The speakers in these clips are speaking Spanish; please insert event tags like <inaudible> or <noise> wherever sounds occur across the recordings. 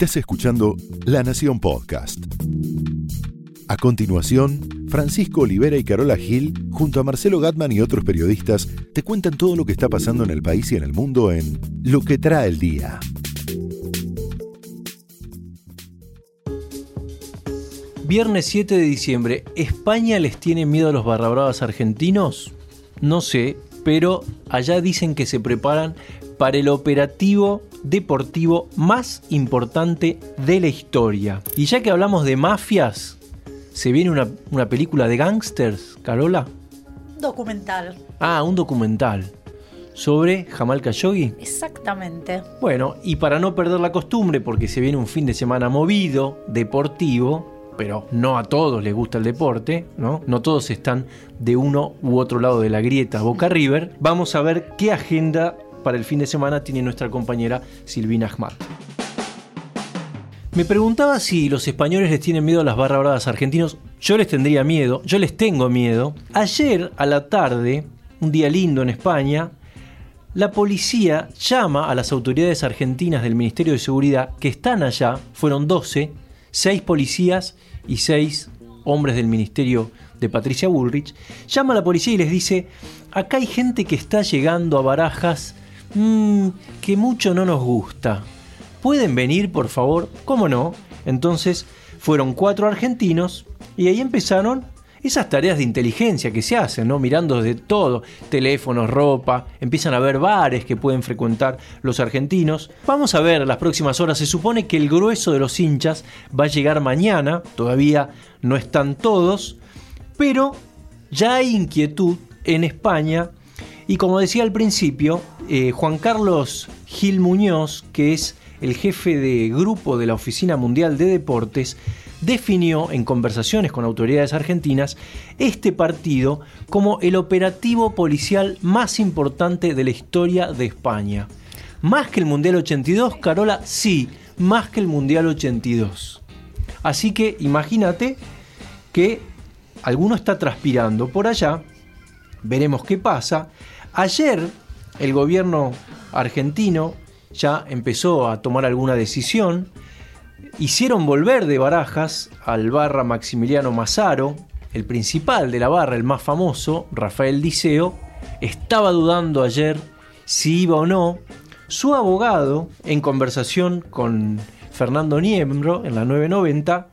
Estás escuchando La Nación Podcast. A continuación, Francisco Olivera y Carola Gil, junto a Marcelo Gatman y otros periodistas, te cuentan todo lo que está pasando en el país y en el mundo en Lo que trae el día. Viernes 7 de diciembre, ¿España les tiene miedo a los barrabravas argentinos? No sé, pero allá dicen que se preparan para el operativo deportivo más importante de la historia. Y ya que hablamos de mafias, ¿se viene una, película de gangsters, Carola? Documental. Ah, un documental. ¿Sobre Jamal Khashoggi? Exactamente. Bueno, y para no perder la costumbre, porque se viene un fin de semana movido, deportivo, pero no a todos les gusta el deporte, ¿no? No todos están de uno u otro lado de la grieta Boca River. Vamos a ver qué agenda para el fin de semana tiene nuestra compañera Silvina Ahmad. Me preguntaba si los españoles les tienen miedo a las barra bravas argentinos. Yo les tendría miedo, yo les tengo miedo. Ayer a la tarde, un día lindo en España, la policía llama a las autoridades argentinas del Ministerio de Seguridad que están allá, fueron 12, 6 policías y 6 hombres del Ministerio de Patricia Bullrich, llama a la policía y les dice, acá hay gente que está llegando a barajas mmm, que mucho no nos gusta. ¿Pueden venir, por favor? ¿Cómo no? Entonces fueron cuatro argentinos y ahí empezaron esas tareas de inteligencia que se hacen, ¿no? Mirando de todo, teléfonos, ropa, empiezan a ver bares que pueden frecuentar los argentinos. Vamos a ver las próximas horas, se supone que el grueso de los hinchas va a llegar mañana, todavía no están todos, pero ya hay inquietud en España y como decía al principio, eh, Juan Carlos Gil Muñoz, que es el jefe de grupo de la Oficina Mundial de Deportes, definió en conversaciones con autoridades argentinas este partido como el operativo policial más importante de la historia de España. Más que el Mundial 82, Carola, sí, más que el Mundial 82. Así que imagínate que alguno está transpirando por allá, veremos qué pasa, Ayer el gobierno argentino ya empezó a tomar alguna decisión. Hicieron volver de barajas al barra Maximiliano Mazzaro, el principal de la barra, el más famoso, Rafael Diceo, estaba dudando ayer si iba o no. Su abogado, en conversación con Fernando Niembro en la 990,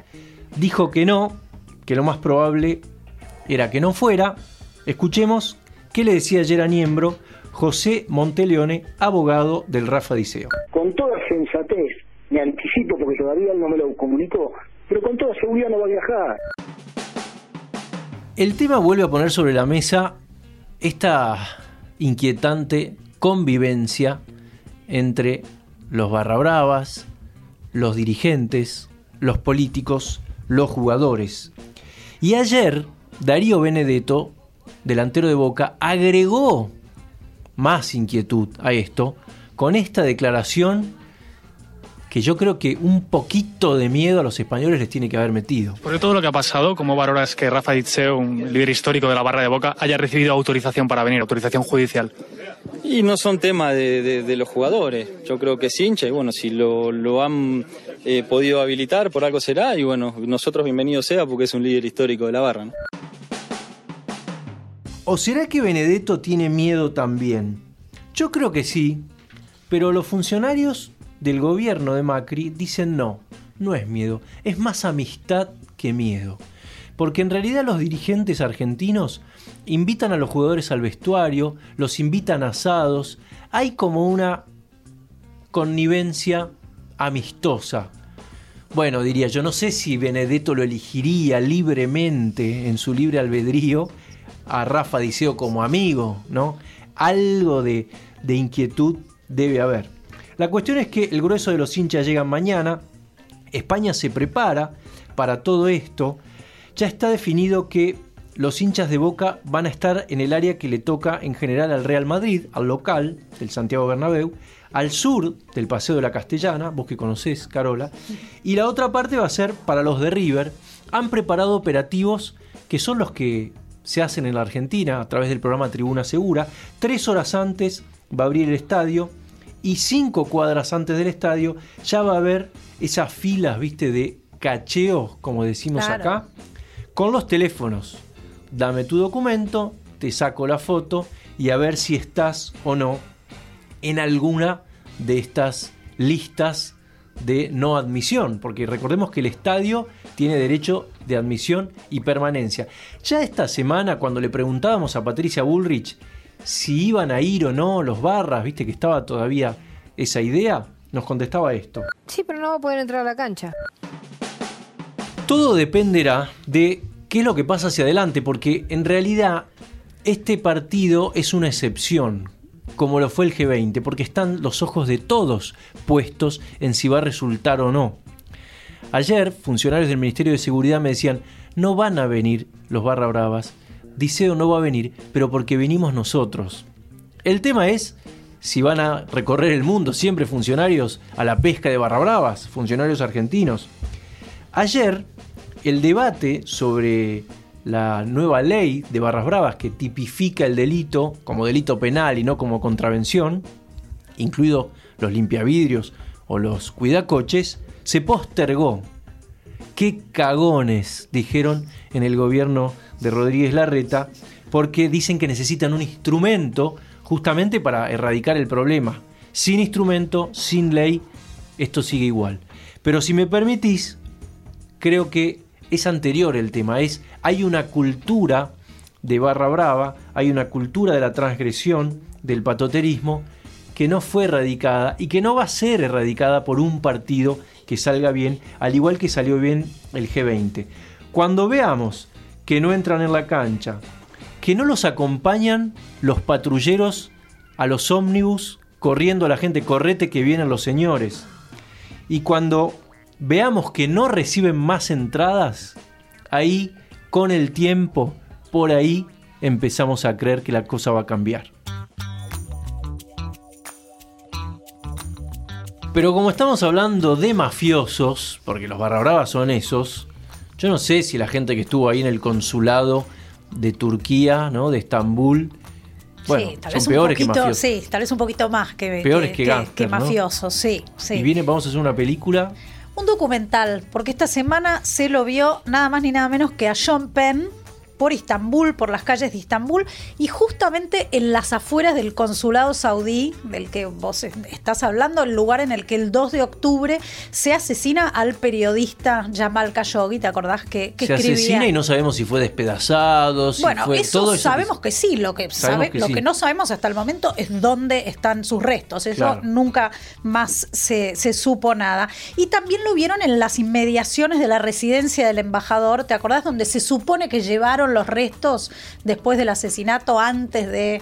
dijo que no, que lo más probable era que no fuera. Escuchemos ¿Qué le decía ayer a Niembro José Monteleone, abogado del Rafa Diceo? Con toda sensatez, me anticipo porque todavía él no me lo comunicó, pero con toda seguridad no va a viajar. El tema vuelve a poner sobre la mesa esta inquietante convivencia entre los barra bravas, los dirigentes, los políticos, los jugadores. Y ayer Darío Benedetto delantero de Boca, agregó más inquietud a esto con esta declaración que yo creo que un poquito de miedo a los españoles les tiene que haber metido. Por todo lo que ha pasado, ¿cómo valoras que Rafa Ditzeo, un líder histórico de la barra de Boca, haya recibido autorización para venir, autorización judicial? Y no son temas de, los jugadores. Yo creo que es hincha y bueno, si lo, han eh, podido habilitar, por algo será y bueno, nosotros bienvenido sea porque es un líder histórico de la barra. ¿O será que Benedetto tiene miedo también? Yo creo que sí, pero los funcionarios del gobierno de Macri dicen no, no es miedo, es más amistad que miedo. Porque en realidad los dirigentes argentinos invitan a los jugadores al vestuario, los invitan a asados, hay como una connivencia amistosa. Bueno, diría yo, no sé si Benedetto lo elegiría libremente en su libre albedrío, a Rafa Diceo como amigo, ¿no? Algo de, de inquietud debe haber. La cuestión es que el grueso de los hinchas llegan mañana, España se prepara para todo esto, ya está definido que los hinchas de Boca van a estar en el área que le toca en general al Real Madrid, al local del Santiago Bernabéu, al sur del Paseo de la Castellana, vos que conocés, Carola, y la otra parte va a ser para los de River. Han preparado operativos que son los que se hacen en la Argentina a través del programa Tribuna Segura. Tres horas antes va a abrir el estadio y cinco cuadras antes del estadio ya va a haber esas filas, viste, de cacheos, como decimos Claro. acá, con los teléfonos. Dame tu documento, te saco la foto y a ver si estás o no en alguna de estas listas de no admisión, porque recordemos que el estadio tiene derecho de admisión y permanencia. Ya esta semana, cuando le preguntábamos a Patricia Bullrich si iban a ir o no los barras, viste que estaba todavía esa idea, nos contestaba esto. Sí, pero no va a poder entrar a la cancha. Todo dependerá de qué es lo que pasa hacia adelante, porque en realidad este partido es una excepción, como lo fue el G20, porque están los ojos de todos puestos en si va a resultar o no. Ayer, funcionarios del Ministerio de Seguridad me decían, no van a venir los barra bravas, Diceo no va a venir, pero porque venimos nosotros. El tema es si van a recorrer el mundo siempre funcionarios a la pesca de barra bravas, funcionarios argentinos. Ayer, el debate sobre la nueva ley de barras bravas que tipifica el delito como delito penal y no como contravención, incluido los limpiavidrios o los cuidacoches, se postergó. Qué cagones, dijeron en el gobierno de Rodríguez Larreta, porque dicen que necesitan un instrumento justamente para erradicar el problema. Sin instrumento, sin ley, esto sigue igual. Pero si me permitís, creo que es anterior el tema, es hay una cultura de barra brava, hay una cultura de la transgresión, del patoterismo, que no fue erradicada y que no va a ser erradicada por un partido que salga bien, al igual que salió bien el G20. Cuando veamos que no entran en la cancha, que no los acompañan los patrulleros a los ómnibus corriendo a la gente, correte que vienen los señores. Y cuando veamos que no reciben más entradas, ahí con el tiempo, por ahí empezamos a creer que la cosa va a cambiar. Pero como estamos hablando de mafiosos, porque los barra bravas son esos, yo no sé si la gente que estuvo ahí en el consulado de Turquía, ¿no? De Estambul, bueno, sí, tal son vez un peores que mafiosos. sí, tal vez un poquito más que, Peores que gángster, ¿no? mafiosos, sí, sí. Y viene, vamos a hacer una película. Un documental, porque esta semana se lo vio nada más ni nada menos que a John Penn por Istambul, por las calles de Istambul, y justamente en las afueras del consulado saudí, del que vos estás hablando, el lugar en el que el 2 de octubre se asesina al periodista Jamal Khashoggi, ¿te acordás que, que se escribía? asesina y no sabemos si fue despedazado, si Bueno, fue eso todo eso sabemos que sí, lo que, Sabemos sabe- que lo sí. que no sabemos hasta el momento es dónde están sus restos, eso Claro. nunca más se, se supo nada. Y también lo vieron en las inmediaciones de la residencia del embajador, ¿te acordás? Donde se supone que llevaron los restos después del asesinato, antes de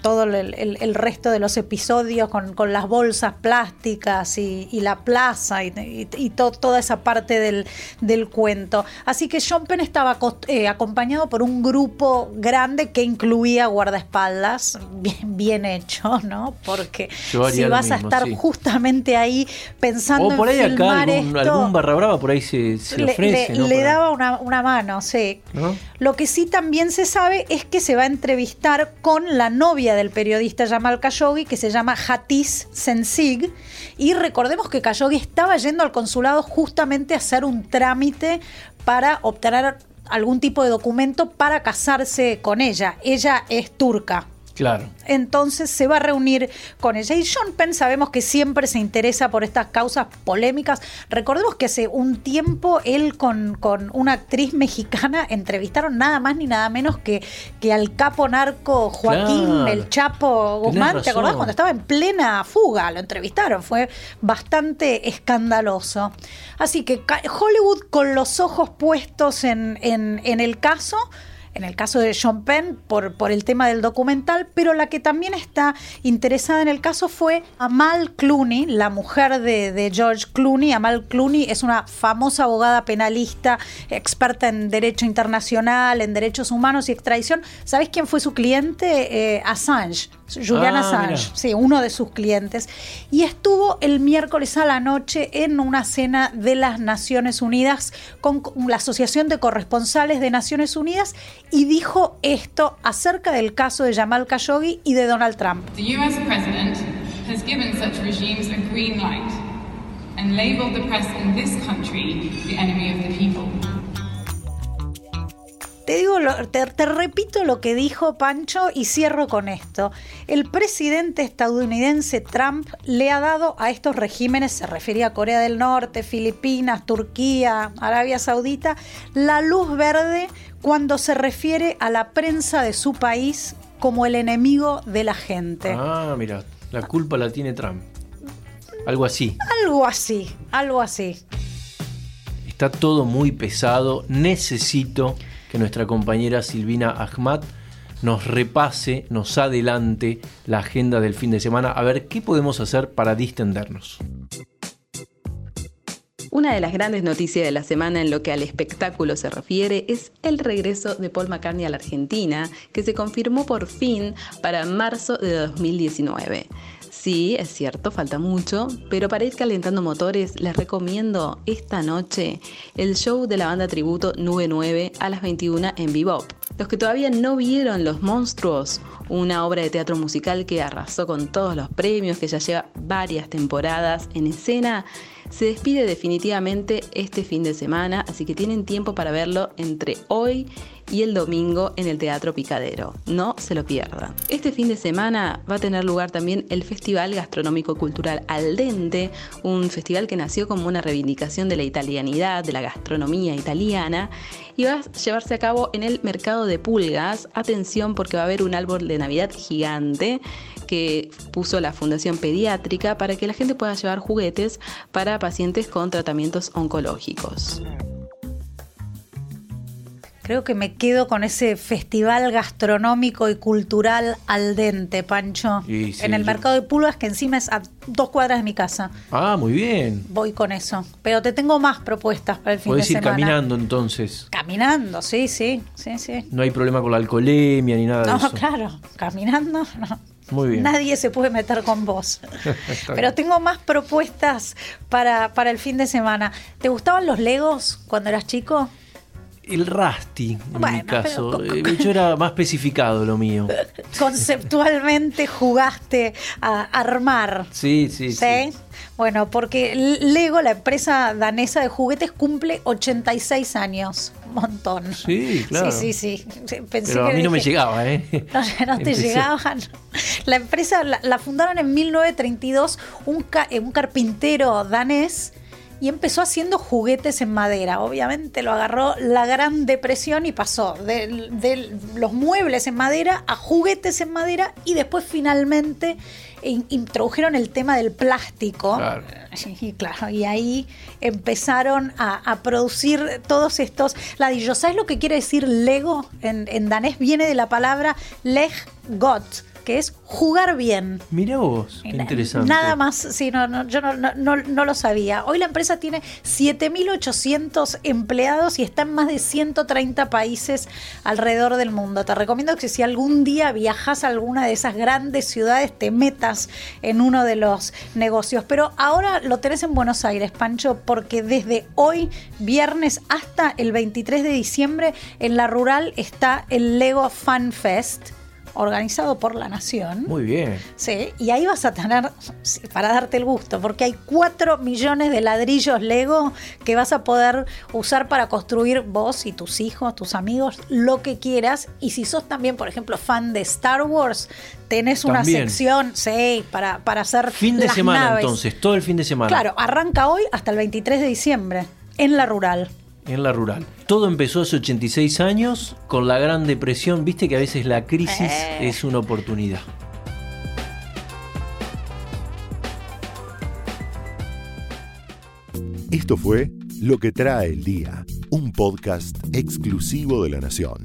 todo el, el- el resto de los episodios con, con las bolsas plásticas y, y la plaza y, y- y to- toda esa parte del, del cuento. Así que John Penn estaba eh, acompañado por un grupo grande que incluía guardaespaldas, bien, bien hecho, ¿no? Porque si vas a estar sí. justamente ahí pensando O por ahí en acá filmar algún, esto, algún barra brava por ahí se, se le, ofrece, le- ¿no? le Para- daba una, una mano, sí. ¿no? Lo que sí también se sabe es que se va a entrevistar con la novia del periodista Jamal Khashoggi, que se llama Hatis Sensig. Y recordemos que Khashoggi estaba yendo al consulado justamente a hacer un trámite para obtener algún tipo de documento para casarse con ella. Ella es turca. Claro. Entonces se va a reunir con ella. Y John Penn sabemos que siempre se interesa por estas causas polémicas. Recordemos que hace un tiempo él con, con una actriz <laughs> mexicana entrevistaron nada más ni nada menos que, que al capo narco Joaquín Claro. El Chapo Tenés Guzmán. ¿Te razón. acordás cuando estaba en plena fuga? Lo entrevistaron. Fue bastante escandaloso. Así que Hollywood con los ojos puestos en, en- en el caso en el caso de Sean Penn por, el tema del documental, pero la que también está interesada en el caso fue Amal Clooney, la mujer de, George Clooney. Amal Clooney es una famosa abogada penalista, experta en derecho internacional, en derechos humanos y extradición. ¿Sabés quién fue su cliente? Eh, Assange. Julian Ah, Assange, mira. sí, uno de sus clientes. Y estuvo el miércoles a la noche en una cena de las Naciones Unidas con la Asociación de Corresponsales de Naciones Unidas y dijo esto acerca del caso de Jamal Khashoggi y de Donald Trump. The US president has given such regimes a green light and labeled the press in this country the enemy of the people. Te digo, lo- te, te repito lo que dijo Pancho y cierro con esto. El presidente estadounidense Trump le ha dado a estos regímenes, se refería a Corea del Norte, Filipinas, Turquía, Arabia Saudita, la luz verde cuando se refiere a la prensa de su país como el enemigo de la gente. Ah, mira, la culpa la tiene Trump. Algo así. Algo así, algo así. Está todo muy pesado. Necesito que nuestra compañera Silvina Ahmad nos repase, nos adelante la agenda del fin de semana, a ver qué podemos hacer para distendernos. Una de las grandes noticias de la semana en lo que al espectáculo se refiere es el regreso de Paul McCartney a la Argentina, que se confirmó por fin para marzo de 2019. Sí, es cierto, falta mucho, pero para ir calentando motores les recomiendo esta noche el show de la banda tributo Nube 9 a las 21 en Bebop. Los que todavía no vieron Los Monstruos, una obra de teatro musical que arrasó con todos los premios, que ya lleva varias temporadas en escena, se despide definitivamente este fin de semana, así que tienen tiempo para verlo entre hoy y el domingo en el Teatro Picadero. No se lo pierdan. Este fin de semana va a tener lugar también el Festival Gastronómico Cultural Al Dente, un festival que nació como una reivindicación de la italianidad, de la gastronomía italiana, y va a llevarse a cabo en el Mercado de Pulgas. Atención porque va a haber un árbol de Navidad gigante que puso la Fundación Pediátrica para que la gente pueda llevar juguetes para pacientes con tratamientos oncológicos. Creo que me quedo con ese festival gastronómico y cultural al dente, Pancho. Y sí, en el yo- mercado de pulgas, que encima es a dos cuadras de mi casa. Ah, muy bien. Voy con eso. Pero te tengo más propuestas para el fin Podés de ir semana. caminando entonces. Caminando, sí, sí, sí, sí. No hay problema con la alcoholemia ni nada de No, eso. <laughs> claro, caminando, no. Muy bien. Nadie se puede meter con vos. <laughs> Pero tengo más propuestas para, para el fin de semana. ¿Te gustaban los Legos cuando eras chico? El Rusty, en Bueno, mi caso. pero- Eh, Yo era más especificado lo mío. Conceptualmente jugaste a armar. Sí, sí, sí. ¿Sí? Bueno, porque Lego, la empresa danesa de juguetes, cumple 86 años. Un montón. Sí, claro. Sí, sí, sí. Pensé Pero a mí no me llegaba, ¿eh? <laughs> No, no te Empecé. llegaban. La empresa la, la fundaron en 1932 un, ca- eh, un carpintero danés y empezó haciendo juguetes en madera. Obviamente lo agarró la Gran Depresión y pasó de, de los muebles en madera a juguetes en madera y después finalmente in- introdujeron el tema del plástico. Claro. Y claro, y ahí empezaron a, a producir todos estos ladrillos. ¿Sabes lo que quiere decir Lego? En, en danés viene de la palabra leg got, que es jugar bien. Mirá vos, qué interesante. Nada más, sí, no, no, yo no, no- no- no lo sabía. Hoy la empresa tiene 7.800 empleados y está en más de 130 países alrededor del mundo. Te recomiendo que si algún día viajas a alguna de esas grandes ciudades, te metas en uno de los negocios. Pero ahora lo tenés en Buenos Aires, Pancho, porque desde hoy, viernes, hasta el 23 de diciembre, en la rural está el Lego Fan Fest organizado por la Nación. Muy bien. Sí, y ahí vas a tener, para darte el gusto, porque hay 4 millones de ladrillos Lego que vas a poder usar para construir vos y tus hijos, tus amigos, lo que quieras. Y si sos también, por ejemplo, fan de Star Wars, tenés una sección, sí, para, para hacer Fin de las semana naves. entonces, todo el fin de semana. Claro, arranca hoy hasta el 23 de diciembre, en la rural. En la rural. Todo empezó hace 86 años con la Gran Depresión. Viste que a veces la crisis Eh. es una oportunidad. Esto fue Lo que trae el día, un podcast exclusivo de La Nación.